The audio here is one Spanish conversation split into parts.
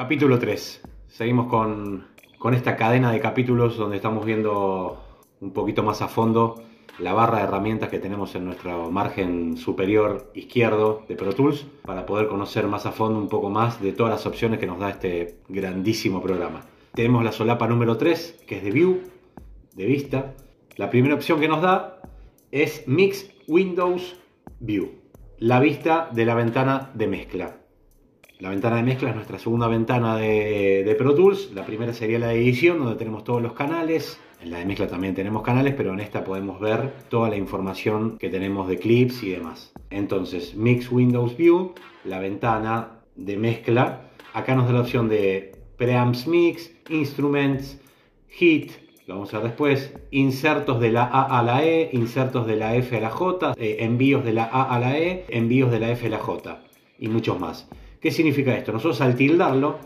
Capítulo 3. Seguimos con, con esta cadena de capítulos donde estamos viendo un poquito más a fondo la barra de herramientas que tenemos en nuestro margen superior izquierdo de Pro Tools para poder conocer más a fondo un poco más de todas las opciones que nos da este grandísimo programa. Tenemos la solapa número 3, que es de View, de vista. La primera opción que nos da es Mix Windows View, la vista de la ventana de mezcla. La ventana de mezcla es nuestra segunda ventana de, Pro Tools. La primera sería la de edición, donde tenemos todos los canales. En la de mezcla también tenemos canales, pero en esta podemos ver toda la información que tenemos de clips y demás. Entonces, Mix Windows View, la ventana de mezcla. Acá nos da la opción de Preamps Mix, Instruments, Hit, lo vamos a ver después, insertos de la A a la E, insertos de la F a la J, eh, envíos de la A a la E, envíos de la F a la J y muchos más. ¿Qué significa esto? Nosotros al tildarlo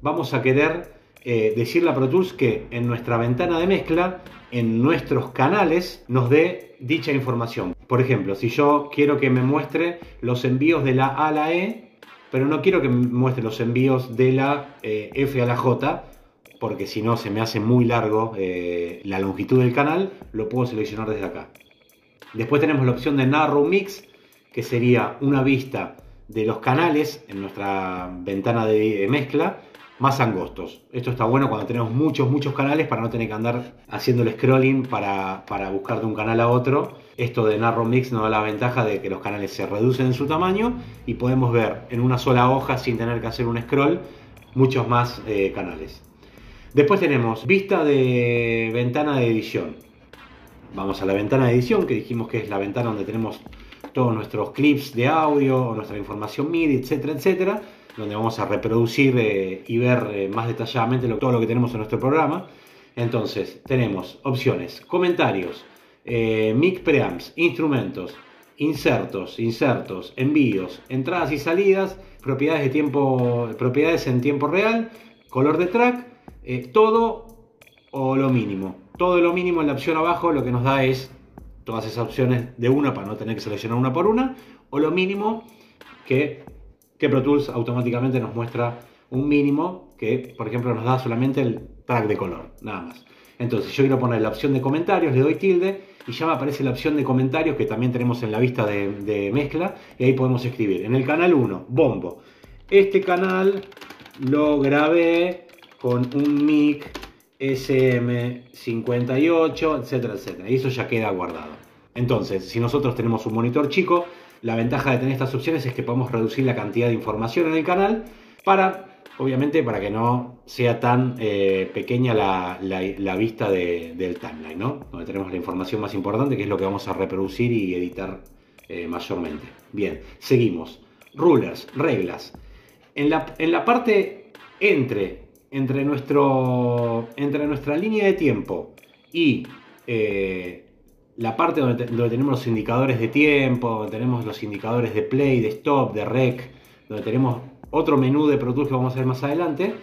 vamos a querer eh, decirle a Pro Tools que en nuestra ventana de mezcla, en nuestros canales, nos dé dicha información. Por ejemplo, si yo quiero que me muestre los envíos de la A a la E, pero no quiero que me muestre los envíos de la eh, F a la J, porque si no se me hace muy largo eh, la longitud del canal, lo puedo seleccionar desde acá. Después tenemos la opción de Narrow Mix, que sería una vista de los canales en nuestra ventana de mezcla más angostos. Esto está bueno cuando tenemos muchos, muchos canales para no tener que andar haciendo el scrolling para, para buscar de un canal a otro. Esto de Narrow Mix nos da la ventaja de que los canales se reducen en su tamaño y podemos ver en una sola hoja sin tener que hacer un scroll muchos más eh, canales. Después tenemos vista de ventana de edición. Vamos a la ventana de edición que dijimos que es la ventana donde tenemos nuestros clips de audio, nuestra información MIDI, etcétera, etcétera, donde vamos a reproducir eh, y ver eh, más detalladamente todo lo que tenemos en nuestro programa. Entonces, tenemos opciones, comentarios, eh, mic preamps, instrumentos, insertos, insertos, envíos, entradas y salidas, propiedades de tiempo, propiedades en tiempo real, color de track, todo o lo mínimo. Todo lo mínimo en la opción abajo lo que nos da es todas esas opciones de una para no tener que seleccionar una por una, o lo mínimo que, que Pro Tools automáticamente nos muestra un mínimo que, por ejemplo, nos da solamente el track de color, nada más. Entonces, yo quiero poner la opción de comentarios, le doy tilde y ya me aparece la opción de comentarios que también tenemos en la vista de, de mezcla y ahí podemos escribir. En el canal 1, bombo. Este canal lo grabé con un mic SM58, etcétera, etcétera. Y eso ya queda guardado. Entonces, si nosotros tenemos un monitor chico, la ventaja de tener estas opciones es que podemos reducir la cantidad de información en el canal para, obviamente, para que no sea tan eh, pequeña la, vista del timeline, ¿no? Donde tenemos la información más importante, que es lo que vamos a reproducir y editar eh, mayormente. Bien, seguimos. Rulers, reglas. En la, en la parte entre entre, nuestro, entre nuestra línea de tiempo y eh, la parte donde, tenemos los indicadores de tiempo, donde tenemos los indicadores de play, de stop, de rec, donde tenemos otro menú de Pro Tools que vamos a ver más adelante,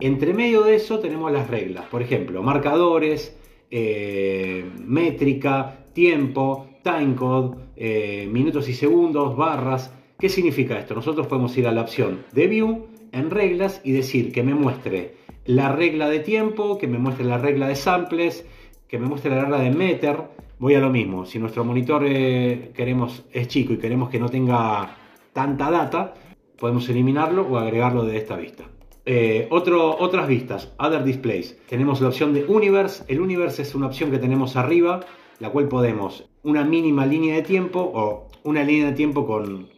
entre medio de eso tenemos las reglas, por ejemplo, marcadores, eh, métrica, tiempo, timecode, eh, minutos y segundos, barras. ¿Qué significa esto? Nosotros podemos ir a la opción de View en reglas y decir que me muestre la regla de tiempo, que me muestre la regla de samples, que me muestre la regla de meter. Voy a lo mismo, si nuestro monitor eh, queremos, es chico y queremos que no tenga tanta data, podemos eliminarlo o agregarlo de esta vista. Eh, otras vistas, Other Displays. Tenemos la opción de Universe. El Universe es una opción que tenemos arriba, la cual podemos una mínima línea de tiempo o una línea de tiempo con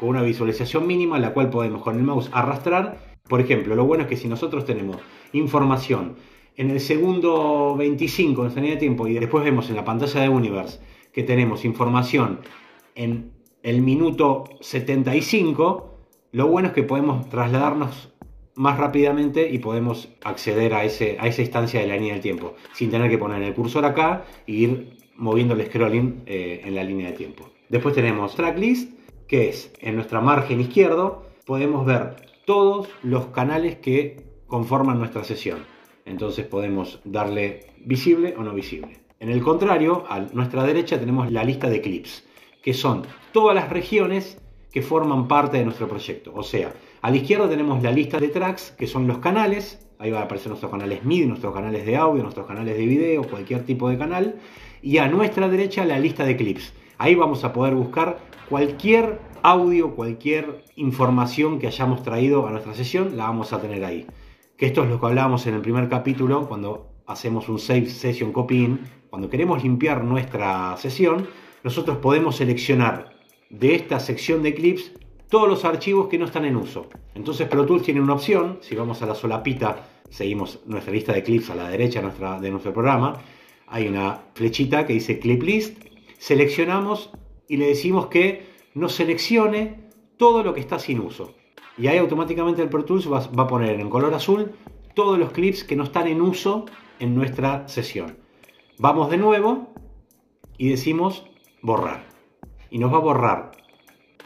con una visualización mínima, la cual podemos con el mouse arrastrar. Por ejemplo, lo bueno es que si nosotros tenemos información en el segundo 25 en línea de tiempo y después vemos en la pantalla de Universe que tenemos información en el minuto 75, lo bueno es que podemos trasladarnos más rápidamente y podemos acceder a, ese, a esa instancia de la línea del tiempo sin tener que poner el cursor acá e ir moviendo el scrolling eh, en la línea de tiempo. Después tenemos tracklist que es en nuestra margen izquierdo podemos ver todos los canales que conforman nuestra sesión. Entonces podemos darle visible o no visible. En el contrario, a nuestra derecha tenemos la lista de clips, que son todas las regiones que forman parte de nuestro proyecto. O sea, A la izquierda tenemos la lista de tracks, que son los canales. Ahí va a aparecer nuestros canales MIDI, nuestros canales de audio, nuestros canales de video, cualquier tipo de canal. Y a nuestra derecha la lista de clips. Ahí vamos a poder buscar cualquier audio, cualquier información que hayamos traído a nuestra sesión, la vamos a tener ahí. Que esto es lo que hablábamos en el primer capítulo, cuando hacemos un Save Session Copy-in. Cuando queremos limpiar nuestra sesión, nosotros podemos seleccionar de esta sección de clips todos los archivos que no están en uso. Entonces Pro Tools tiene una opción, si vamos a la solapita, seguimos nuestra lista de clips a la derecha de nuestro programa, hay una flechita que dice Clip List, seleccionamos y le decimos que nos seleccione todo lo que está sin uso. Y ahí automáticamente el Pro Tools va, a poner en color azul todos los clips que no están en uso en nuestra sesión. Vamos de nuevo y decimos borrar. Y nos va a borrar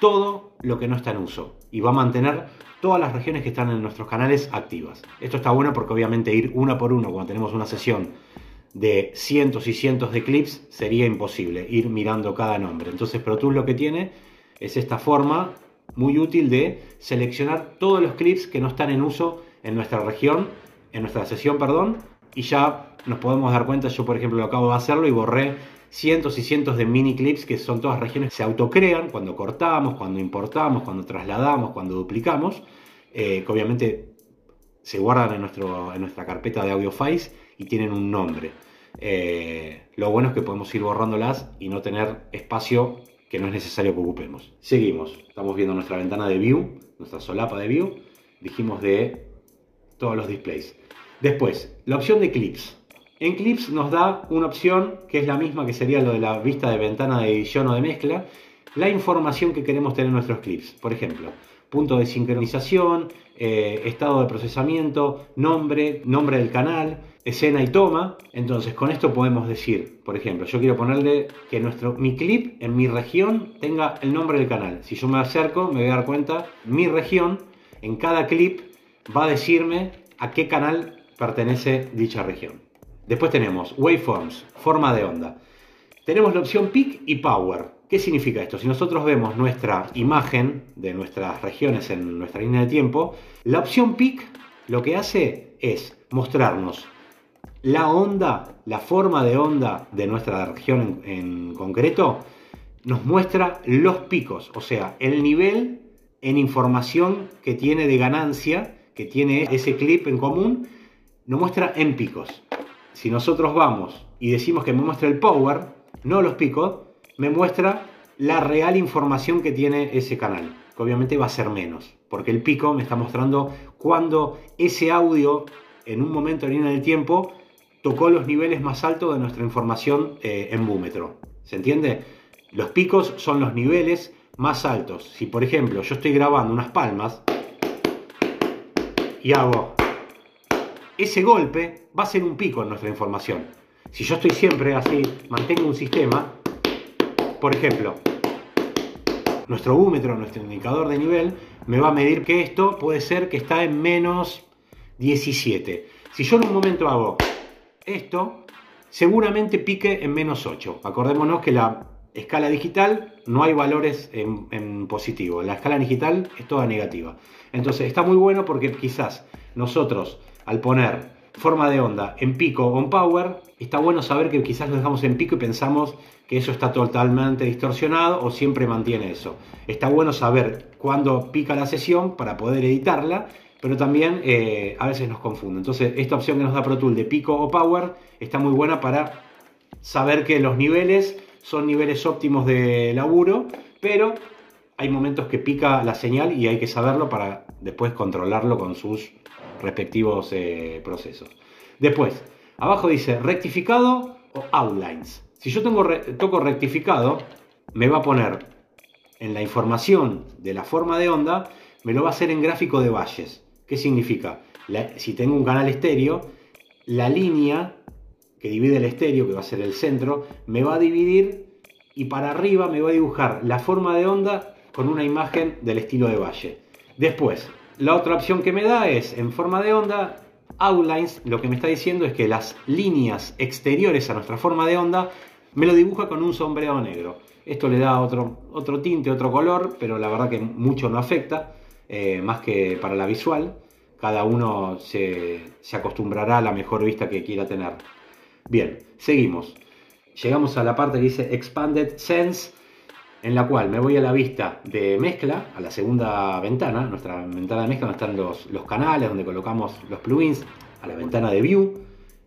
todo lo que no está en uso y va a mantener todas las regiones que están en nuestros canales activas. Esto está bueno porque obviamente ir una por uno cuando tenemos una sesión de cientos y cientos de clips sería imposible ir mirando cada nombre. Entonces Pro Tools lo que tiene es esta forma muy útil de seleccionar todos los clips que no están en uso en nuestra región, en nuestra sesión, perdón, y ya nos podemos dar cuenta, yo por ejemplo lo acabo de hacerlo y borré cientos y cientos de mini clips que son todas regiones que se autocrean cuando cortamos, cuando importamos, cuando trasladamos, cuando duplicamos, eh, obviamente se guardan en, nuestro, en nuestra carpeta de audio files y tienen un nombre. Eh, lo bueno es que podemos ir borrándolas y no tener espacio que no es necesario que ocupemos. Seguimos, estamos viendo nuestra ventana de view, nuestra solapa de view, dijimos de todos los displays. Después, la opción de clips. En Clips nos da una opción que es la misma que sería lo de la vista de ventana de edición o de mezcla, la información que queremos tener en nuestros clips. Por ejemplo, punto de sincronización, eh, estado de procesamiento, nombre, nombre del canal, escena y toma. Entonces, con esto podemos decir, por ejemplo, yo quiero ponerle que nuestro, mi clip en mi región tenga el nombre del canal. Si yo me acerco, me voy a dar cuenta, mi región, en cada clip, va a decirme a qué canal pertenece dicha región. Después tenemos waveforms, forma de onda. Tenemos la opción peak y power. ¿Qué significa esto? Si nosotros vemos nuestra imagen de nuestras regiones en nuestra línea de tiempo, la opción peak lo que hace es mostrarnos la onda, la forma de onda de nuestra región en, en concreto, nos muestra los picos, o sea, el nivel en información que tiene de ganancia, que tiene ese clip en común, nos muestra en picos si nosotros vamos y decimos que me muestra el power, no los picos, me muestra la real información que tiene ese canal, que obviamente va a ser menos, porque el pico me está mostrando cuando ese audio en un momento en línea del tiempo tocó los niveles más altos de nuestra información eh, en búmetro. ¿Se entiende? Los picos son los niveles más altos. Si por ejemplo yo estoy grabando unas palmas y hago ese golpe va a ser un pico en nuestra información. Si yo estoy siempre así, mantengo un sistema, por ejemplo, nuestro búmetro, nuestro indicador de nivel, me va a medir que esto puede ser que está en menos 17. Si yo en un momento hago esto, seguramente pique en menos 8. Acordémonos que la escala digital no hay valores en, en, positivo. La escala digital es toda negativa. Entonces está muy bueno porque quizás nosotros al poner forma de onda en pico o en power, está bueno saber que quizás lo dejamos en pico y pensamos que eso está totalmente distorsionado o siempre mantiene eso. Está bueno saber cuándo pica la sesión para poder editarla, pero también eh, a veces nos confunde. Entonces, esta opción que nos da Pro Tool de pico o power está muy buena para saber que los niveles son niveles óptimos de laburo, pero hay momentos que pica la señal y hay que saberlo para después controlarlo con sus respectivos eh, procesos. Después, abajo dice rectificado o outlines. Si yo tengo toco rectificado, me va a poner en la información de la forma de onda, me lo va a hacer en gráfico de valles. ¿Qué significa? si tengo un canal estéreo, la línea que divide el estéreo, que va a ser el centro, me va a dividir y para arriba me va a dibujar la forma de onda con una imagen del estilo de valle. Después, la otra opción que me da es en forma de onda, outlines, lo que me está diciendo es que las líneas exteriores a nuestra forma de onda me lo dibuja con un sombreado negro. Esto le da otro, otro tinte, otro color, pero la verdad que mucho no afecta. eh, más que para la visual. Cada uno se, se acostumbrará a la mejor vista que quiera tener. Bien, seguimos. Llegamos a la parte que dice Expanded Sense, en la cual me voy a la vista de mezcla, a la segunda ventana, nuestra ventana de mezcla donde están los, los canales, donde colocamos los plugins, a la ventana de View,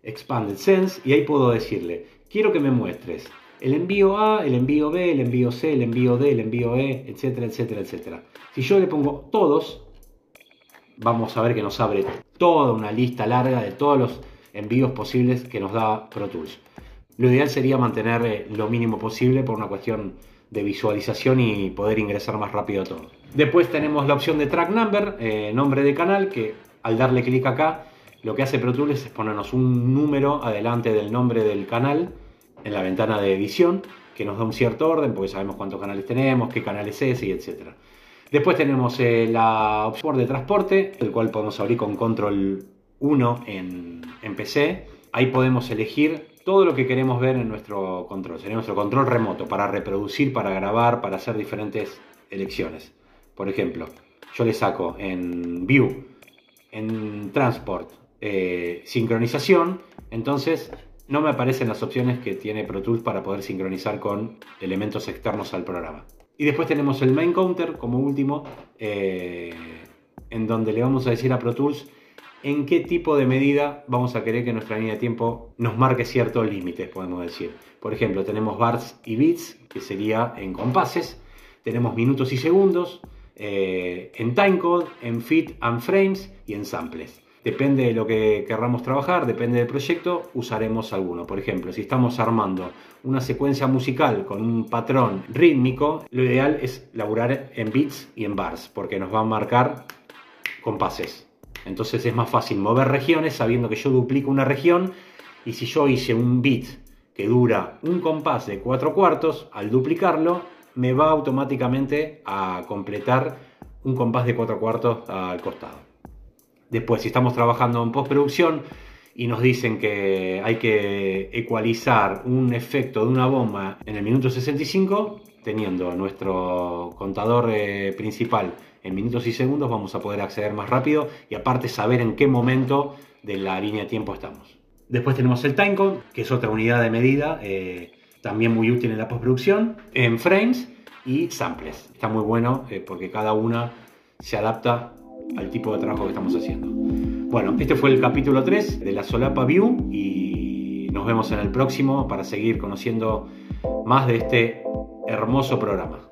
Expanded Sense, y ahí puedo decirle, quiero que me muestres el envío A, el envío B, el envío C, el envío D, el envío E, etcétera, etcétera, etcétera. Si yo le pongo todos, vamos a ver que nos abre toda una lista larga de todos los envíos posibles que nos da Pro Tools. Lo ideal sería mantener eh, lo mínimo posible por una cuestión de visualización y poder ingresar más rápido todo. Después tenemos la opción de track number, eh, nombre de canal, que al darle clic acá, lo que hace Pro Tools es ponernos un número adelante del nombre del canal en la ventana de edición, que nos da un cierto orden, porque sabemos cuántos canales tenemos, qué canal es ese, y etc. Después tenemos eh, la opción de transporte, el cual podemos abrir con control 1 en, en PC. Ahí podemos elegir todo lo que queremos ver en nuestro control. Sería nuestro control remoto para reproducir, para grabar, para hacer diferentes elecciones. Por ejemplo, yo le saco en View, en Transport, eh, sincronización, entonces no me aparecen las opciones que tiene Pro Tools para poder sincronizar con elementos externos al programa. Y después tenemos el main counter como último, eh, en donde le vamos a decir a Pro Tools en qué tipo de medida vamos a querer que nuestra línea de tiempo nos marque ciertos límites, podemos decir. Por ejemplo, tenemos bars y bits, que sería en compases, tenemos minutos y segundos, eh, en timecode, en feet and frames y en samples. Depende de lo que querramos trabajar, depende del proyecto, usaremos alguno. Por ejemplo, si estamos armando una secuencia musical con un patrón rítmico, lo ideal es laburar en bits y en bars, porque nos va a marcar compases. Entonces es más fácil mover regiones sabiendo que yo duplico una región y si yo hice un bit que dura un compás de cuatro cuartos, al duplicarlo me va automáticamente a completar un compás de cuatro cuartos al costado. Después, si estamos trabajando en postproducción y nos dicen que hay que ecualizar un efecto de una bomba en el minuto 65, teniendo nuestro contador eh, principal en minutos y segundos, vamos a poder acceder más rápido y aparte saber en qué momento de la línea de tiempo estamos. Después tenemos el timecode, que es otra unidad de medida, eh, también muy útil en la postproducción, en frames y samples. Está muy bueno eh, porque cada una se adapta al tipo de trabajo que estamos haciendo. Bueno, este fue el capítulo 3 de la Solapa View y nos vemos en el próximo para seguir conociendo más de este hermoso programa.